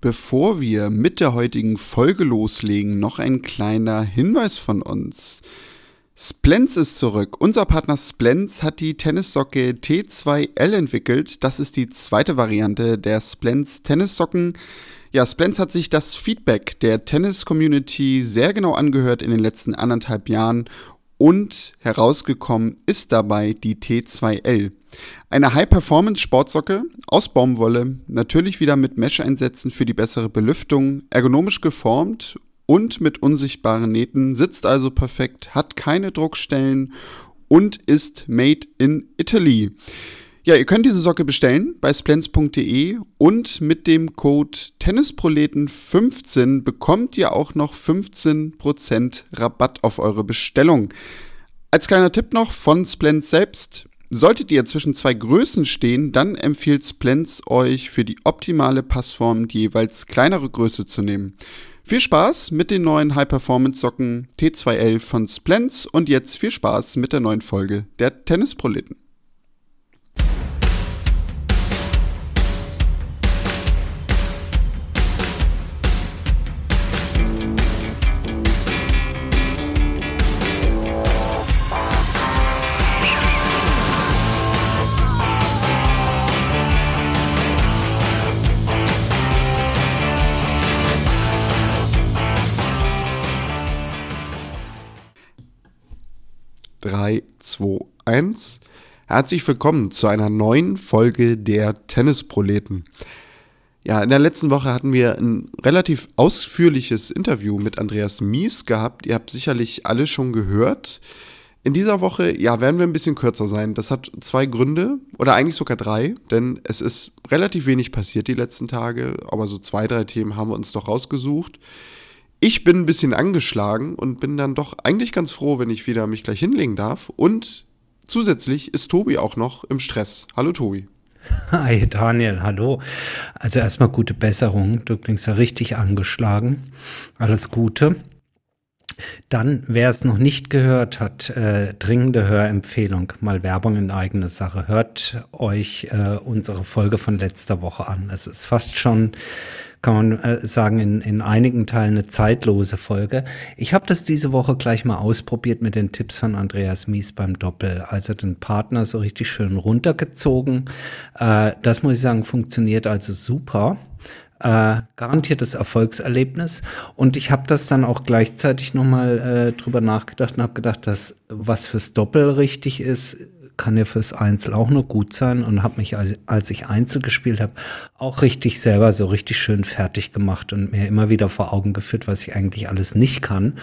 Bevor wir mit der heutigen Folge loslegen, noch ein kleiner Hinweis von uns. Splens ist zurück. Unser Partner Splens hat die Tennissocke T2L entwickelt. Das ist die zweite Variante der Splens Tennissocken. Ja, Splens hat sich das Feedback der Tennis-Community sehr genau angehört in den letzten anderthalb Jahren und herausgekommen ist dabei die T2L. Eine High-Performance-Sportsocke aus Baumwolle, natürlich wieder mit Mesh-Einsätzen für die bessere Belüftung, ergonomisch geformt und mit unsichtbaren Nähten, sitzt also perfekt, hat keine Druckstellen und ist made in Italy. Ja, ihr könnt diese Socke bestellen bei splens.de und mit dem Code Tennisproleten15 bekommt ihr auch noch 15% Rabatt auf eure Bestellung. Als kleiner Tipp noch von Splens selbst, Solltet ihr zwischen zwei Größen stehen, dann empfiehlt Splens euch für die optimale Passform die jeweils kleinere Größe zu nehmen. Viel Spaß mit den neuen High-Performance-Socken T2L von Splens und jetzt viel Spaß mit der neuen Folge der Tennisproleten. 3, 2, 1. Herzlich willkommen zu einer neuen Folge der Tennisproleten. Ja, in der letzten Woche hatten wir ein relativ ausführliches Interview mit Andreas Mies gehabt. Ihr habt sicherlich alle schon gehört. In dieser Woche, ja, werden wir ein bisschen kürzer sein. Das hat zwei Gründe oder eigentlich sogar drei, denn es ist relativ wenig passiert die letzten Tage, aber so zwei, drei Themen haben wir uns doch rausgesucht. Ich bin ein bisschen angeschlagen und bin dann doch eigentlich ganz froh, wenn ich wieder mich gleich hinlegen darf. Und zusätzlich ist Tobi auch noch im Stress. Hallo Tobi. Hi Daniel, hallo. Also erstmal gute Besserung. Du klingst ja richtig angeschlagen. Alles Gute. Dann, wer es noch nicht gehört hat, äh, dringende Hörempfehlung, mal Werbung in eigene Sache. Hört euch äh, unsere Folge von letzter Woche an. Es ist fast schon kann man äh, sagen, in, in einigen Teilen eine zeitlose Folge. Ich habe das diese Woche gleich mal ausprobiert mit den Tipps von Andreas Mies beim Doppel. Also den Partner so richtig schön runtergezogen. Äh, das muss ich sagen, funktioniert also super. Äh, garantiertes Erfolgserlebnis. Und ich habe das dann auch gleichzeitig nochmal äh, drüber nachgedacht und habe gedacht, dass was fürs Doppel richtig ist, kann ja fürs Einzel auch nur gut sein und habe mich, als, als ich Einzel gespielt habe, auch richtig selber so richtig schön fertig gemacht und mir immer wieder vor Augen geführt, was ich eigentlich alles nicht kann.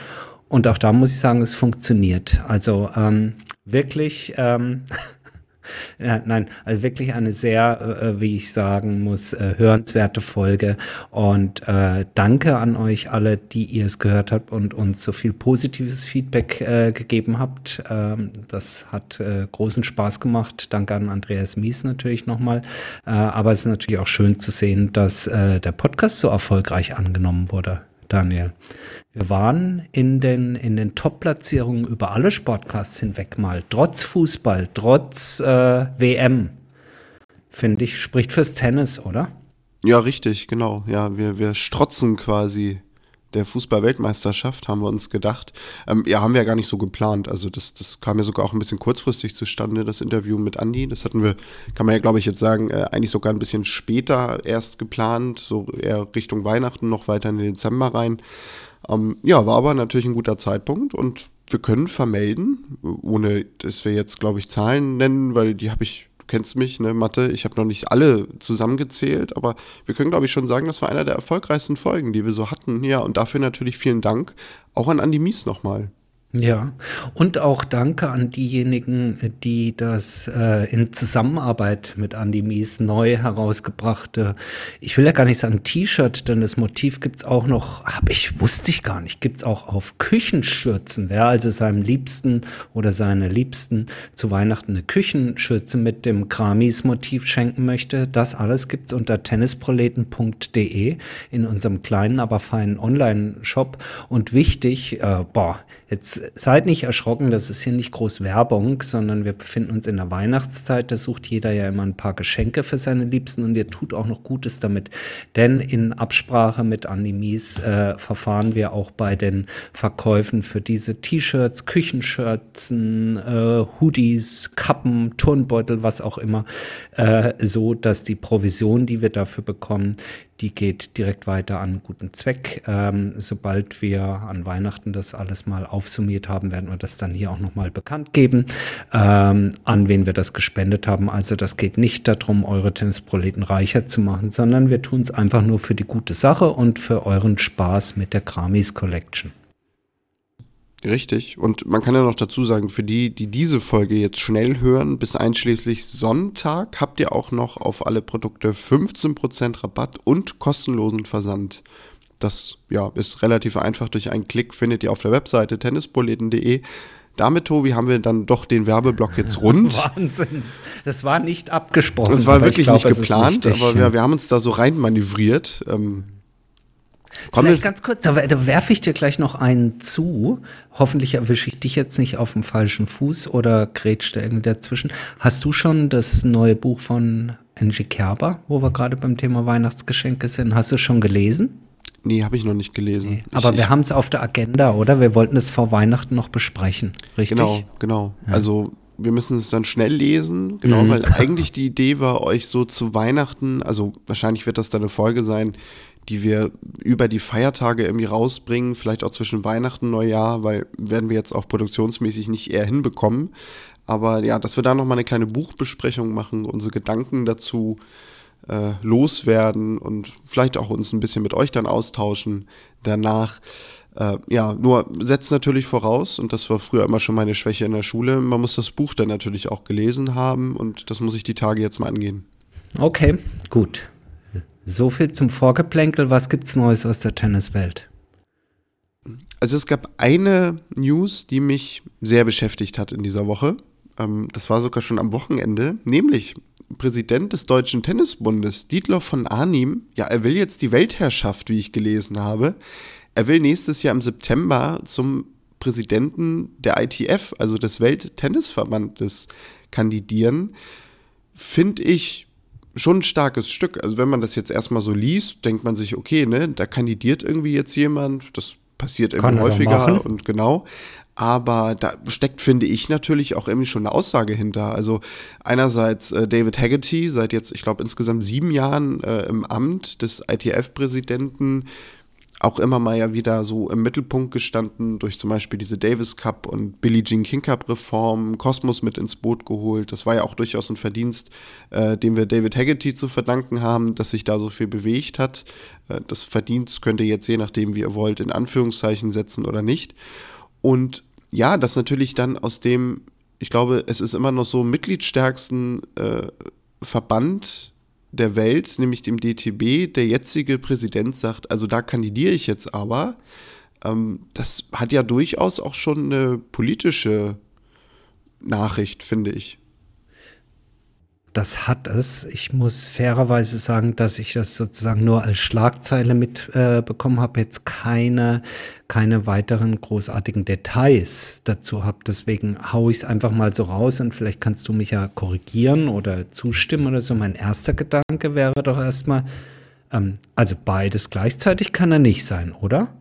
Und auch da muss ich sagen, es funktioniert. Also ähm, wirklich ähm, Ja, nein, also wirklich eine sehr, äh, äh, wie ich sagen muss, äh, hörenswerte Folge. Und äh, danke an euch alle, die ihr es gehört habt und uns so viel positives Feedback äh, gegeben habt. Ähm, das hat äh, großen Spaß gemacht. Danke an Andreas Mies natürlich nochmal. aber es ist natürlich auch schön zu sehen, dass der Podcast so erfolgreich angenommen wurde. Daniel. Wir waren in den, in den Top-Platzierungen über alle Sportcasts hinweg mal, trotz Fußball, trotz äh, WM. Finde ich, spricht fürs Tennis, oder? Ja, richtig, genau. Ja, wir, wir strotzen quasi der Fußball-Weltmeisterschaft, haben wir uns gedacht. Ähm, ja, haben wir ja gar nicht so geplant. Also das, das kam ja sogar auch ein bisschen kurzfristig zustande, das Interview mit Andy. Das hatten wir, kann man ja, glaube ich, jetzt sagen, äh, eigentlich sogar ein bisschen später erst geplant, so eher Richtung Weihnachten, noch weiter in den Dezember rein. Ähm, ja, war aber natürlich ein guter Zeitpunkt und wir können vermelden, ohne dass wir jetzt, glaube ich, Zahlen nennen, weil die habe ich kennst mich, ne, Mathe, ich habe noch nicht alle zusammengezählt, aber wir können, glaube ich, schon sagen, das war einer der erfolgreichsten Folgen, die wir so hatten. Ja, und dafür natürlich vielen Dank. Auch an Andi Mies nochmal. Ja, und auch danke an diejenigen, die das äh, in Zusammenarbeit mit Andy Mies neu herausgebrachte, ich will ja gar nicht sagen T-Shirt, denn das Motiv gibt's auch noch, hab ich, wusste ich gar nicht, gibt's auch auf Küchenschürzen. Wer also seinem Liebsten oder seiner Liebsten zu Weihnachten eine Küchenschürze mit dem Kramis-Motiv schenken möchte, das alles gibt's unter tennisproleten.de in unserem kleinen, aber feinen Online-Shop. Und wichtig, äh, boah, jetzt seid nicht erschrocken, das ist hier nicht groß Werbung, sondern wir befinden uns in der Weihnachtszeit. Da sucht jeder ja immer ein paar Geschenke für seine Liebsten und ihr tut auch noch Gutes damit. Denn in Absprache mit Animes äh, verfahren wir auch bei den Verkäufen für diese T-Shirts, Küchenschürzen, äh, Hoodies, Kappen, Turnbeutel, was auch immer, äh, so dass die Provision, die wir dafür bekommen, die geht direkt weiter an guten Zweck. Ähm, sobald wir an Weihnachten das alles mal aufsummiert haben, werden wir das dann hier auch nochmal bekannt geben, ähm, an wen wir das gespendet haben. Also das geht nicht darum, eure Tennisproleten reicher zu machen, sondern wir tun es einfach nur für die gute Sache und für euren Spaß mit der Kramis Collection. Richtig. Und man kann ja noch dazu sagen, für die, die diese Folge jetzt schnell hören, bis einschließlich Sonntag habt ihr auch noch auf alle Produkte 15% Rabatt und kostenlosen Versand. Das ja, ist relativ einfach. Durch einen Klick findet ihr auf der Webseite tennisproleten.de. Damit, Tobi, haben wir dann doch den Werbeblock jetzt rund. Wahnsinn. Das war nicht abgesprochen. Das war wirklich glaub, nicht geplant, wichtig, aber wir, wir, haben uns da so rein manövriert. Ähm, Komm Vielleicht ganz kurz, da, da werfe ich dir gleich noch einen zu. Hoffentlich erwische ich dich jetzt nicht auf dem falschen Fuß oder grätsch da irgendwie dazwischen. Hast du schon das neue Buch von Angie Kerber, wo wir gerade beim Thema Weihnachtsgeschenke sind? Hast du schon gelesen? Nee, habe ich noch nicht gelesen. Nee, aber ich, wir haben es auf der Agenda, oder? Wir wollten es vor Weihnachten noch besprechen, richtig? Genau, genau. Ja. Also wir müssen es dann schnell lesen, genau, mhm. weil eigentlich die Idee war, euch so zu Weihnachten, also wahrscheinlich wird das dann eine Folge sein, die wir über die Feiertage irgendwie rausbringen, vielleicht auch zwischen Weihnachten und Neujahr, weil werden wir jetzt auch produktionsmäßig nicht eher hinbekommen. Aber ja, dass wir da nochmal eine kleine Buchbesprechung machen, unsere Gedanken dazu äh, loswerden und vielleicht auch uns ein bisschen mit euch dann austauschen danach. Äh, ja, nur setzt natürlich voraus, und das war früher immer schon meine Schwäche in der Schule, man muss das Buch dann natürlich auch gelesen haben und das muss ich die Tage jetzt mal angehen. Okay, gut. So viel zum Vorgeplänkel. Was gibt's Neues aus der Tenniswelt? Also es gab eine News, die mich sehr beschäftigt hat in dieser Woche. Ähm, das war sogar schon am Wochenende, nämlich Präsident des Deutschen Tennisbundes, Dietloff von Arnim, ja, er will jetzt die Weltherrschaft, wie ich gelesen habe. Er will nächstes Jahr im September zum Präsidenten der ITF, also des Welttennisverbandes, kandidieren. Finde ich schon ein starkes Stück. Also wenn man das jetzt erstmal so liest, denkt man sich, okay, ne, da kandidiert irgendwie jetzt jemand, das passiert irgendwie häufiger und genau. Aber da steckt, finde ich, natürlich auch irgendwie schon eine Aussage hinter. Also einerseits äh, David Haggerty, seit jetzt, ich glaube, insgesamt sieben Jahren äh, im Amt des ITF-Präsidenten, auch immer mal ja wieder so im Mittelpunkt gestanden durch zum Beispiel diese Davis Cup und Billie Jean King Cup Reform, Kosmos mit ins Boot geholt. Das war ja auch durchaus ein Verdienst, äh, dem wir David Haggerty zu verdanken haben, dass sich da so viel bewegt hat. Äh, das Verdienst könnt ihr jetzt je nachdem, wie ihr wollt, in Anführungszeichen setzen oder nicht. Und ja, das natürlich dann aus dem, ich glaube, es ist immer noch so mitgliedstärksten äh, Verband der Welt, nämlich dem DTB, der jetzige Präsident sagt, also da kandidiere ich jetzt aber. Ähm, das hat ja durchaus auch schon eine politische Nachricht, finde ich das hat es. Ich muss fairerweise sagen, dass ich das sozusagen nur als Schlagzeile mitbekommen äh, habe, jetzt keine, keine weiteren großartigen Details dazu habe. Deswegen haue ich es einfach mal so raus und vielleicht kannst du mich ja korrigieren oder zustimmen oder so. Mein erster Gedanke wäre doch erstmal, ähm, also beides gleichzeitig kann er nicht sein, oder?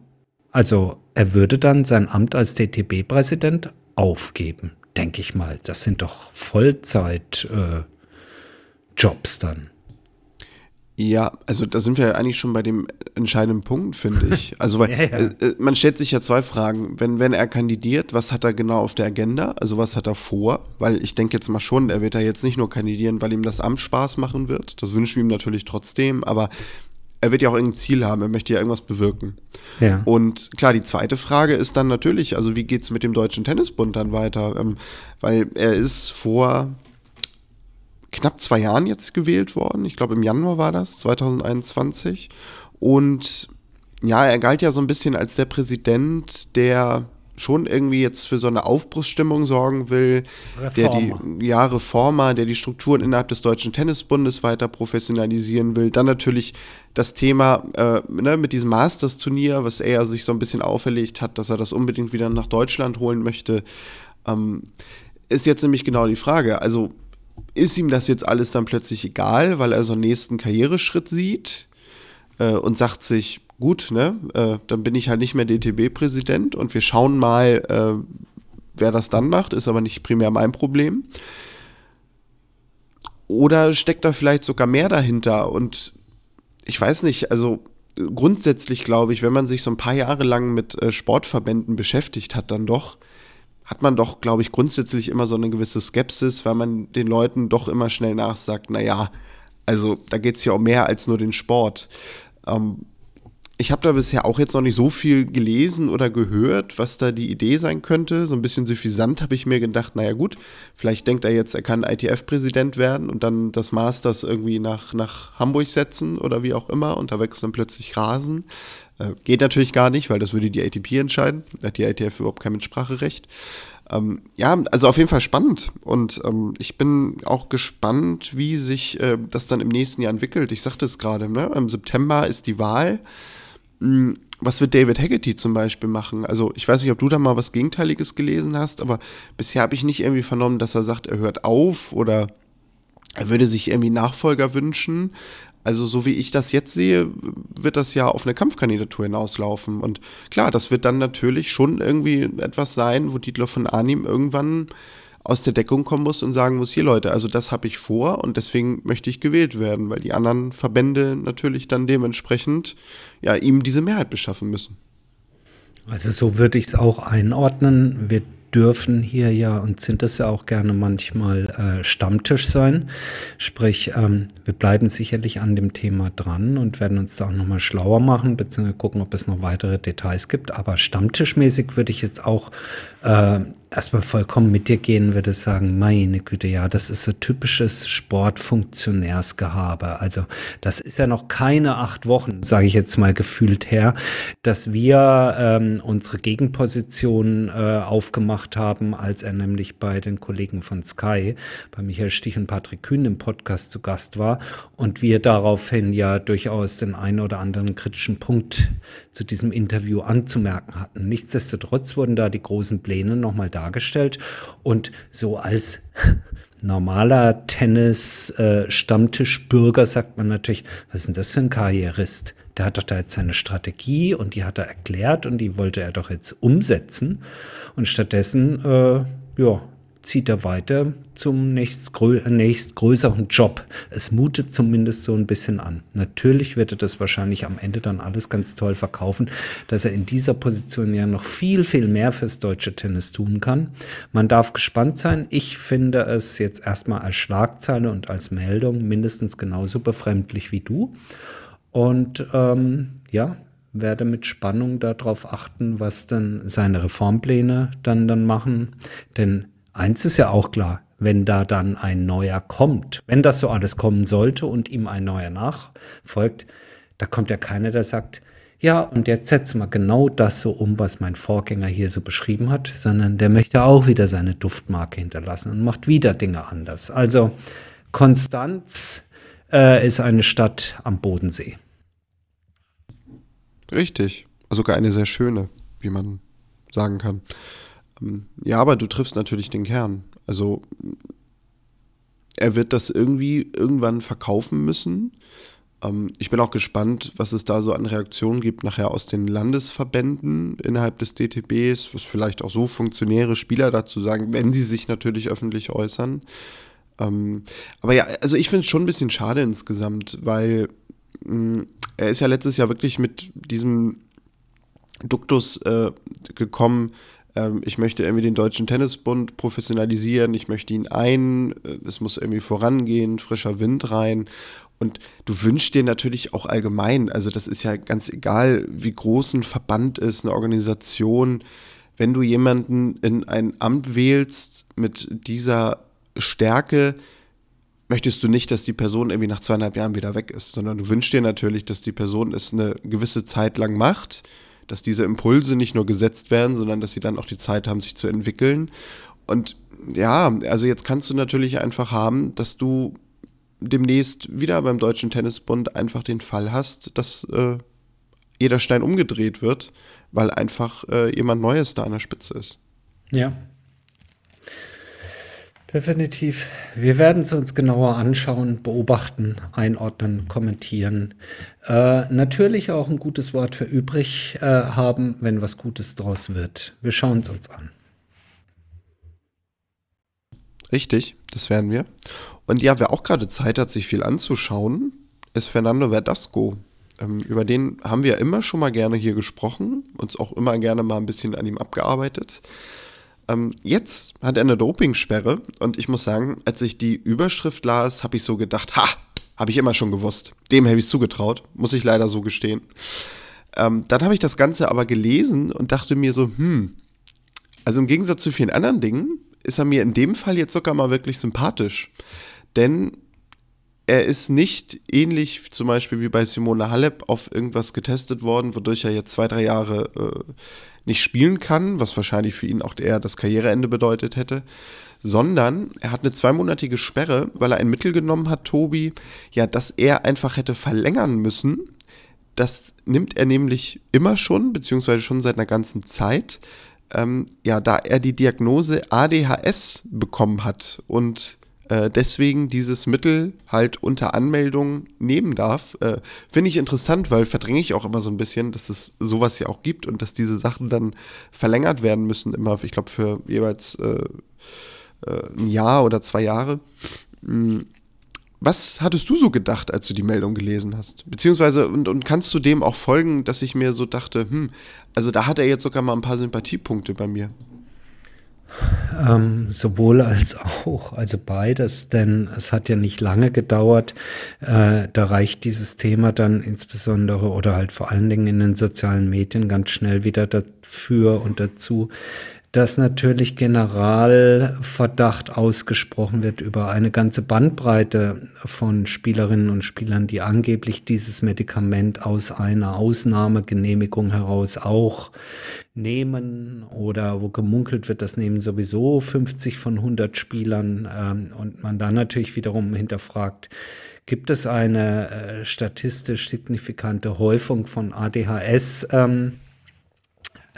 Also er würde dann sein Amt als DTB-Präsident aufgeben, denke ich mal. Das sind doch Vollzeit. Äh, Jobs dann. Ja, also da sind wir ja eigentlich schon bei dem entscheidenden Punkt, finde ich. Also weil ja, ja. Äh, äh, man stellt sich ja zwei Fragen. Wenn, wenn er kandidiert, was hat er genau auf der Agenda? Also was hat er vor? Weil ich denke jetzt mal schon, er wird da jetzt nicht nur kandidieren, weil ihm das Amt Spaß machen wird. Das wünschen wir ihm natürlich trotzdem, aber er wird ja auch irgendein Ziel haben, er möchte ja irgendwas bewirken. Ja. Und klar, die zweite Frage ist dann natürlich, also wie geht es mit dem Deutschen Tennisbund dann weiter? Ähm, weil er ist vor knapp zwei Jahren jetzt gewählt worden. Ich glaube, im Januar war das, 2021. Und ja, er galt ja so ein bisschen als der Präsident, der schon irgendwie jetzt für so eine Aufbruchsstimmung sorgen will, Reformer. der die ja, Reformer, der die Strukturen innerhalb des Deutschen Tennisbundes weiter professionalisieren will. Dann natürlich das Thema äh, ne, mit diesem Masters-Turnier, was er sich so ein bisschen auferlegt hat, dass er das unbedingt wieder nach Deutschland holen möchte. Ähm, ist jetzt nämlich genau die Frage. Also ist ihm das jetzt alles dann plötzlich egal, weil er so einen nächsten Karriereschritt sieht äh, und sagt sich, gut, ne, äh, dann bin ich halt nicht mehr DTB-Präsident und wir schauen mal, äh, wer das dann macht, ist aber nicht primär mein Problem. Oder steckt da vielleicht sogar mehr dahinter? Und ich weiß nicht, also grundsätzlich glaube ich, wenn man sich so ein paar Jahre lang mit äh, Sportverbänden beschäftigt hat, dann doch, hat man doch, glaube ich, grundsätzlich immer so eine gewisse Skepsis, weil man den Leuten doch immer schnell nachsagt, naja, also da geht es ja um mehr als nur den Sport. Ähm, ich habe da bisher auch jetzt noch nicht so viel gelesen oder gehört, was da die Idee sein könnte. So ein bisschen suffisant habe ich mir gedacht, naja gut, vielleicht denkt er jetzt, er kann ITF-Präsident werden und dann das Masters irgendwie nach, nach Hamburg setzen oder wie auch immer und da wechseln plötzlich Rasen. Äh, geht natürlich gar nicht, weil das würde die ATP entscheiden. Da hat die ITF überhaupt kein Mitspracherecht. Ähm, ja, also auf jeden Fall spannend. Und ähm, ich bin auch gespannt, wie sich äh, das dann im nächsten Jahr entwickelt. Ich sagte es gerade, ne? im September ist die Wahl. Hm, was wird David Haggerty zum Beispiel machen? Also ich weiß nicht, ob du da mal was Gegenteiliges gelesen hast, aber bisher habe ich nicht irgendwie vernommen, dass er sagt, er hört auf oder er würde sich irgendwie Nachfolger wünschen. Also so wie ich das jetzt sehe, wird das ja auf eine Kampfkandidatur hinauslaufen. Und klar, das wird dann natürlich schon irgendwie etwas sein, wo Dietler von Arnim irgendwann aus der Deckung kommen muss und sagen muss, hier Leute, also das habe ich vor und deswegen möchte ich gewählt werden, weil die anderen Verbände natürlich dann dementsprechend ja ihm diese Mehrheit beschaffen müssen. Also so würde ich es auch einordnen. Wir dürfen hier ja und sind es ja auch gerne manchmal äh, Stammtisch sein. Sprich, ähm, wir bleiben sicherlich an dem Thema dran und werden uns da auch nochmal schlauer machen, beziehungsweise gucken, ob es noch weitere Details gibt. Aber stammtischmäßig würde ich jetzt auch äh, erstmal vollkommen mit dir gehen, würde sagen, meine Güte, ja, das ist so typisches Sportfunktionärsgehabe. Also das ist ja noch keine acht Wochen, sage ich jetzt mal gefühlt her, dass wir ähm, unsere Gegenposition äh, aufgemacht haben, als er nämlich bei den Kollegen von Sky, bei Michael Stich und Patrick Kühn im Podcast zu Gast war und wir daraufhin ja durchaus den einen oder anderen kritischen Punkt zu diesem Interview anzumerken hatten. Nichtsdestotrotz wurden da die großen Pläne nochmal dargestellt und so als normaler Tennis-Stammtischbürger äh, sagt man natürlich, was ist denn das für ein Karrierist? Der hat doch da jetzt seine Strategie und die hat er erklärt und die wollte er doch jetzt umsetzen. Und stattdessen, äh, ja, zieht er weiter zum nächstgrö nächstgrößeren Job. Es mutet zumindest so ein bisschen an. Natürlich wird er das wahrscheinlich am Ende dann alles ganz toll verkaufen, dass er in dieser Position ja noch viel, viel mehr fürs deutsche Tennis tun kann. Man darf gespannt sein. Ich finde es jetzt erstmal als Schlagzeile und als Meldung mindestens genauso befremdlich wie du. Und ähm, ja, werde mit Spannung darauf achten, was denn seine Reformpläne dann dann machen. Denn Eins ist ja auch klar, wenn da dann ein neuer kommt, wenn das so alles kommen sollte und ihm ein neuer nachfolgt, da kommt ja keiner, der sagt, ja, und jetzt setzen wir genau das so um, was mein Vorgänger hier so beschrieben hat, sondern der möchte auch wieder seine Duftmarke hinterlassen und macht wieder Dinge anders. Also Konstanz äh, ist eine Stadt am Bodensee. Richtig. Also sogar eine sehr schöne, wie man sagen kann. Ähm, ja, aber du triffst natürlich den Kern. Also er wird das irgendwie irgendwann verkaufen müssen. Ähm, ich bin auch gespannt, was es da so an Reaktionen gibt nachher aus den Landesverbänden innerhalb des DTBs, was vielleicht auch so Funktionäre, Spieler dazu sagen, wenn sie sich natürlich öffentlich äußern. Ähm, aber ja, also ich finde es schon ein bisschen schade insgesamt, weil mh, er ist ja letztes Jahr wirklich mit diesem Duktus äh, gekommen, ähm, ich möchte irgendwie den Deutschen Tennisbund professionalisieren, ich möchte ihn ein, äh, es muss irgendwie vorangehen, frischer Wind rein. Und du wünschst dir natürlich auch allgemein, also das ist ja ganz egal, wie groß ein Verband ist, eine Organisation, wenn du jemanden in ein Amt wählst mit dieser Stärke, möchtest du nicht, dass die Person irgendwie nach zweieinhalb Jahren wieder weg ist, sondern du wünschst dir natürlich, dass die Person es eine gewisse Zeit lang macht, dass diese Impulse nicht nur gesetzt werden, sondern dass sie dann auch die Zeit haben, sich zu entwickeln. Und ja, also jetzt kannst du natürlich einfach haben, dass du demnächst wieder beim Deutschen Tennisbund einfach den Fall hast, dass äh, jeder Stein umgedreht wird, weil einfach äh, jemand Neues da an der Spitze ist. Ja. Definitiv. Wir werden es uns genauer anschauen, beobachten, einordnen, kommentieren. Äh, natürlich auch ein gutes Wort für übrig äh, haben, wenn was Gutes draus wird. Wir schauen es uns an. Richtig, das werden wir. Und ja, wer auch gerade Zeit hat, sich viel anzuschauen, ist Fernando Verdasco. Ähm, über den haben wir immer schon mal gerne hier gesprochen, uns auch immer gerne mal ein bisschen an ihm abgearbeitet. Ähm, jetzt hat er eine Dopingsperre und ich muss sagen, als ich die Überschrift las, habe ich so gedacht, ha, habe ich immer schon gewusst. Dem habe ich zugetraut, muss ich leider so gestehen. Ähm, dann habe ich das Ganze aber gelesen und dachte mir so, hm, also im Gegensatz zu vielen anderen Dingen ist er mir in dem Fall jetzt sogar mal wirklich sympathisch. Denn er ist nicht ähnlich zum Beispiel wie bei Simone Halep auf irgendwas getestet worden, wodurch er jetzt zwei, drei Jahre äh, nicht spielen kann, was wahrscheinlich für ihn auch eher das Karriereende bedeutet hätte, sondern er hat eine zweimonatige Sperre, weil er ein Mittel genommen hat, Tobi, ja, dass er einfach hätte verlängern müssen. Das nimmt er nämlich immer schon, beziehungsweise schon seit einer ganzen Zeit. Ähm, ja, da er die Diagnose ADHS bekommen hat und äh, deswegen dieses Mittel halt unter Anmeldung nehmen darf. Äh, Finde ich interessant, weil verdränge ich auch immer so ein bisschen, dass es sowas ja auch gibt und dass diese Sachen dann verlängert werden müssen, immer, ich glaube, für jeweils äh, äh, ein Jahr oder zwei Jahre. Hm. Was hattest du so gedacht, als du die Meldung gelesen hast? Beziehungsweise, und, und kannst du dem auch folgen, dass ich mir so dachte, hm, also da hat er jetzt sogar mal ein paar Sympathiepunkte bei mir. Ähm, sowohl als auch, also beides, denn es hat ja nicht lange gedauert. Äh, da reicht dieses Thema dann insbesondere oder halt vor allen Dingen in den sozialen Medien ganz schnell wieder dafür und dazu, dass natürlich Generalverdacht ausgesprochen wird über eine ganze Bandbreite von Spielerinnen und Spielern, die angeblich dieses Medikament aus einer Ausnahmegenehmigung heraus auch nehmen oder wo gemunkelt wird, das nehmen sowieso 50 von 100 Spielern ähm, und man dann natürlich wiederum hinterfragt, gibt es eine äh, statistisch signifikante Häufung von ADHS? Ähm,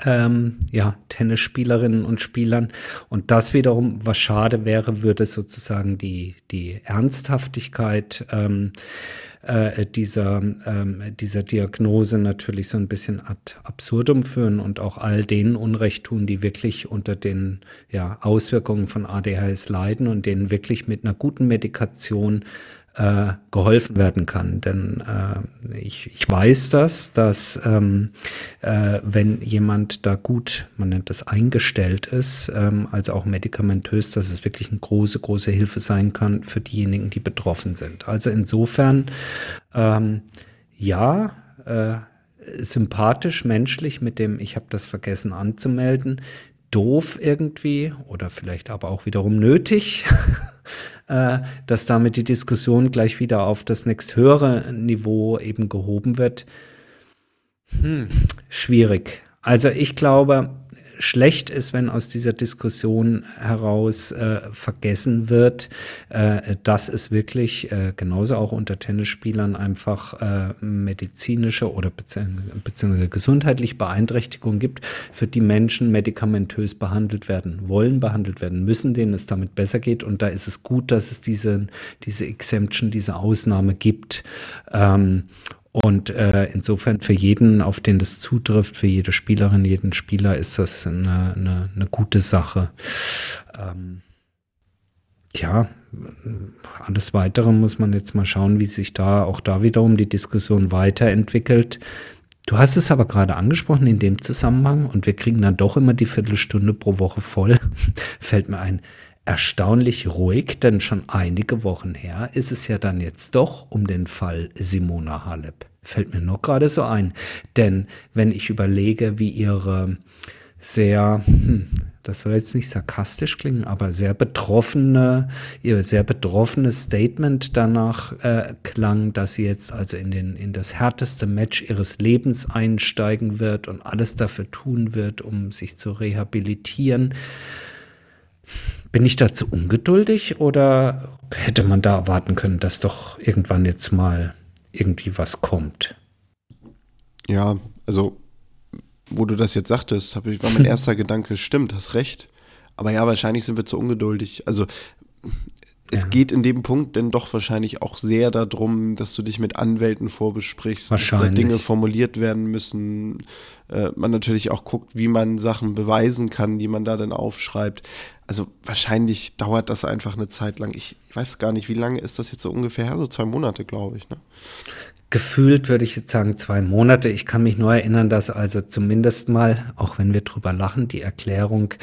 ähm, ja, Tennisspielerinnen und Spielern. Und das wiederum, was schade wäre, würde sozusagen die, die Ernsthaftigkeit ähm, äh, dieser, ähm, dieser Diagnose natürlich so ein bisschen ad absurdum führen und auch all denen Unrecht tun, die wirklich unter den ja, Auswirkungen von ADHS leiden und denen wirklich mit einer guten Medikation äh, geholfen werden kann. Denn äh, ich, ich weiß das, dass ähm, äh, wenn jemand da gut, man nennt das eingestellt ist, ähm, also auch medikamentös, dass es wirklich eine große, große Hilfe sein kann für diejenigen, die betroffen sind. Also insofern, ähm, ja, äh, sympathisch, menschlich mit dem, ich habe das vergessen anzumelden, doof irgendwie oder vielleicht aber auch wiederum nötig, äh, dass damit die Diskussion gleich wieder auf das nächsthöhere Niveau eben gehoben wird. Hm, schwierig. Also ich glaube, schlecht ist, wenn aus dieser Diskussion heraus äh, vergessen wird, äh, dass es wirklich äh, genauso auch unter Tennisspielern einfach äh, medizinische oder beziehungsweise gesundheitliche Beeinträchtigungen gibt, für die Menschen medikamentös behandelt werden wollen, behandelt werden müssen, denen es damit besser geht. Und da ist es gut, dass es diese, diese Exemption, diese Ausnahme gibt. Ähm, und äh, insofern für jeden, auf den das zutrifft, für jede Spielerin, jeden Spieler ist das eine, eine, eine gute Sache. Ähm, ja, alles Weitere muss man jetzt mal schauen, wie sich da auch da wiederum die Diskussion weiterentwickelt. Du hast es aber gerade angesprochen in dem Zusammenhang und wir kriegen dann doch immer die Viertelstunde pro Woche voll. Fällt mir ein, erstaunlich ruhig, denn schon einige Wochen her ist es ja dann jetzt doch um den Fall Simona Halep. Fällt mir nur gerade so ein. Denn wenn ich überlege, wie ihre sehr, hm, das soll jetzt nicht sarkastisch klingen, aber sehr betroffene, ihr sehr betroffenes Statement danach äh, klang, dass sie jetzt also in, den, in das härteste Match ihres Lebens einsteigen wird und alles dafür tun wird, um sich zu rehabilitieren. Bin ich dazu ungeduldig oder hätte man da erwarten können, dass doch irgendwann jetzt mal irgendwie was kommt? Ja, also wo du das jetzt sagtest, ich, war mein erster Gedanke, stimmt, hast recht. Aber ja, wahrscheinlich sind wir zu ungeduldig. Also es ja. geht in dem Punkt denn doch wahrscheinlich auch sehr darum, dass du dich mit Anwälten vorbesprichst, dass da Dinge formuliert werden müssen. Äh, man natürlich auch guckt, wie man Sachen beweisen kann, die man da dann aufschreibt. Also wahrscheinlich dauert das einfach eine Zeit lang. Ich, ich weiß gar nicht, wie lange ist das jetzt so ungefähr? So zwei Monate, glaube ich. Ne? gefühlt würde ich jetzt sagen zwei Monate. Ich kann mich nur erinnern, dass also zumindest mal, auch wenn wir drüber lachen, die Erklärung,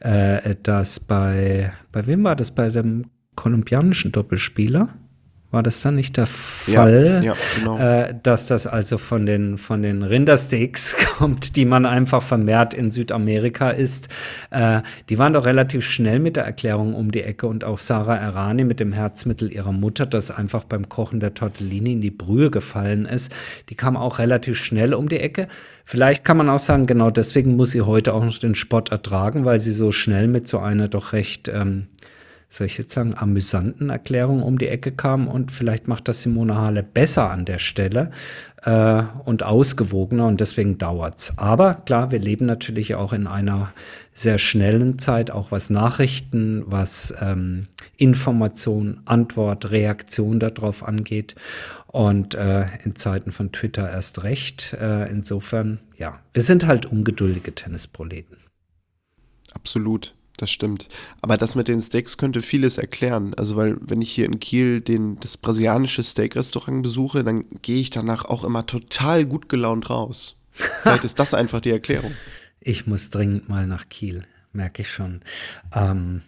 äh, dass bei, bei wem war das? Bei dem kolumbianischen Doppelspieler? war das dann nicht der Fall, ja, ja, genau. äh, dass das also von den, von den Rindersteaks kommt, die man einfach vermehrt in Südamerika isst. Äh, die waren doch relativ schnell mit der Erklärung um die Ecke und auch Sarah Errani mit dem Herzmittel ihrer Mutter, das einfach beim Kochen der Tortellini in die Brühe gefallen ist, die kam auch relativ schnell um die Ecke. Vielleicht kann man auch sagen, genau deswegen muss sie heute auch noch den Spott ertragen, weil sie so schnell mit so einer doch recht ähm, soll ich jetzt sagen, amüsanten Erklärung um die Ecke kam und vielleicht macht das Simone Hale besser an der Stelle äh, und ausgewogener und deswegen dauert's. Aber klar, wir leben natürlich auch in einer sehr schnellen Zeit, auch was Nachrichten, was ähm, Information, Antwort, Reaktion darauf angeht. Und äh, in Zeiten von Twitter erst recht. Äh, insofern, ja, wir sind halt ungeduldige Tennisproleten. Absolut. Das stimmt. Aber das mit den Steaks könnte vieles erklären. Also, weil, wenn ich hier in Kiel den, das brasilianische Steak-Restaurant besuche, dann gehe ich danach auch immer total gut gelaunt raus. Vielleicht ist das einfach die Erklärung. Ich muss dringend mal nach Kiel, merke ich schon. Ähm,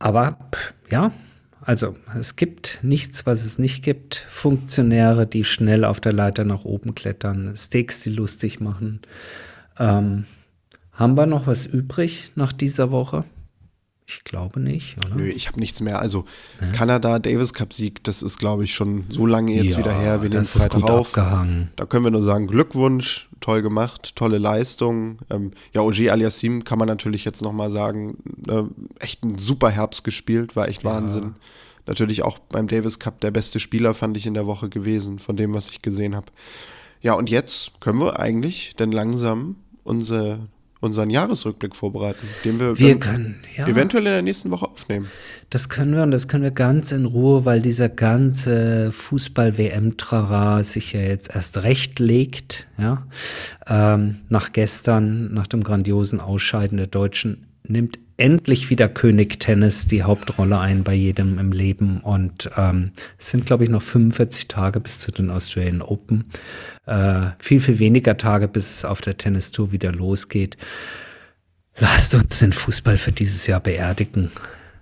aber ja, also es gibt nichts, was es nicht gibt. Funktionäre, die schnell auf der Leiter nach oben klettern, Steaks, die lustig machen. Ähm, haben wir noch was übrig nach dieser Woche? Ich glaube nicht, oder? Nö, ich habe nichts mehr. Also ja. Kanada, Davis Cup Sieg, das ist, glaube ich, schon so lange jetzt ja, wieder her. Wir nehmen es weiter auf. Abgehangen. Da können wir nur sagen, Glückwunsch, toll gemacht, tolle Leistung. Ähm, ja, Ogier Aliassim kann man natürlich jetzt nochmal sagen, äh, echt ein super Herbst gespielt, war echt ja. Wahnsinn. Natürlich auch beim Davis Cup der beste Spieler, fand ich in der Woche gewesen, von dem, was ich gesehen habe. Ja, und jetzt können wir eigentlich denn langsam unsere unseren Jahresrückblick vorbereiten, den wir, wir können, ja. eventuell in der nächsten Woche aufnehmen. Das können wir und das können wir ganz in Ruhe, weil dieser ganze Fußball-WM-Trara sich ja jetzt erst recht legt. Ja? Ähm, nach gestern, nach dem grandiosen Ausscheiden der Deutschen, nimmt endlich wieder König Tennis die Hauptrolle ein bei jedem im Leben. Und ähm, es sind, glaube ich, noch 45 Tage bis zu den Australian Open. Äh, viel, viel weniger Tage, bis es auf der Tennistour wieder losgeht. Lasst uns den Fußball für dieses Jahr beerdigen.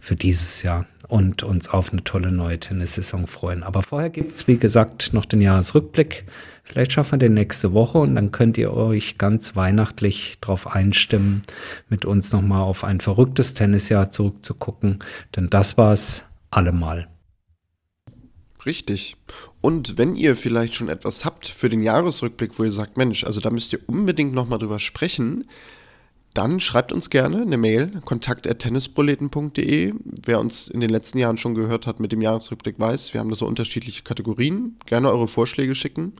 Für dieses Jahr und uns auf eine tolle neue Tennissaison freuen. Aber vorher gibt es, wie gesagt, noch den Jahresrückblick. Vielleicht schaffen wir den nächste Woche und dann könnt ihr euch ganz weihnachtlich darauf einstimmen, mit uns nochmal auf ein verrücktes Tennisjahr zurückzugucken. Denn das war es allemal. Richtig. Und wenn ihr vielleicht schon etwas habt für den Jahresrückblick, wo ihr sagt, Mensch, also da müsst ihr unbedingt nochmal drüber sprechen, dann schreibt uns gerne eine Mail, kontakt.tennisproleten.de. Wer uns in den letzten Jahren schon gehört hat mit dem Jahresrückblick weiß, wir haben da so unterschiedliche Kategorien. Gerne eure Vorschläge schicken.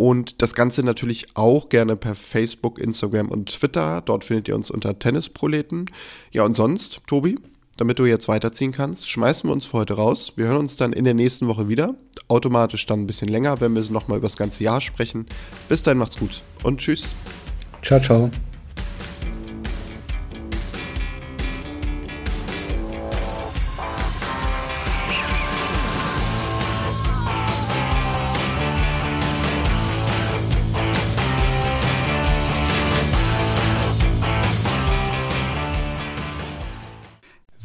Und das Ganze natürlich auch gerne per Facebook, Instagram und Twitter. Dort findet ihr uns unter Tennisproleten. Ja, und sonst, Tobi, damit du jetzt weiterziehen kannst, schmeißen wir uns für heute raus. Wir hören uns dann in der nächsten Woche wieder. Automatisch dann ein bisschen länger, wenn wir nochmal über das ganze Jahr sprechen. Bis dahin macht's gut und tschüss. Ciao, ciao.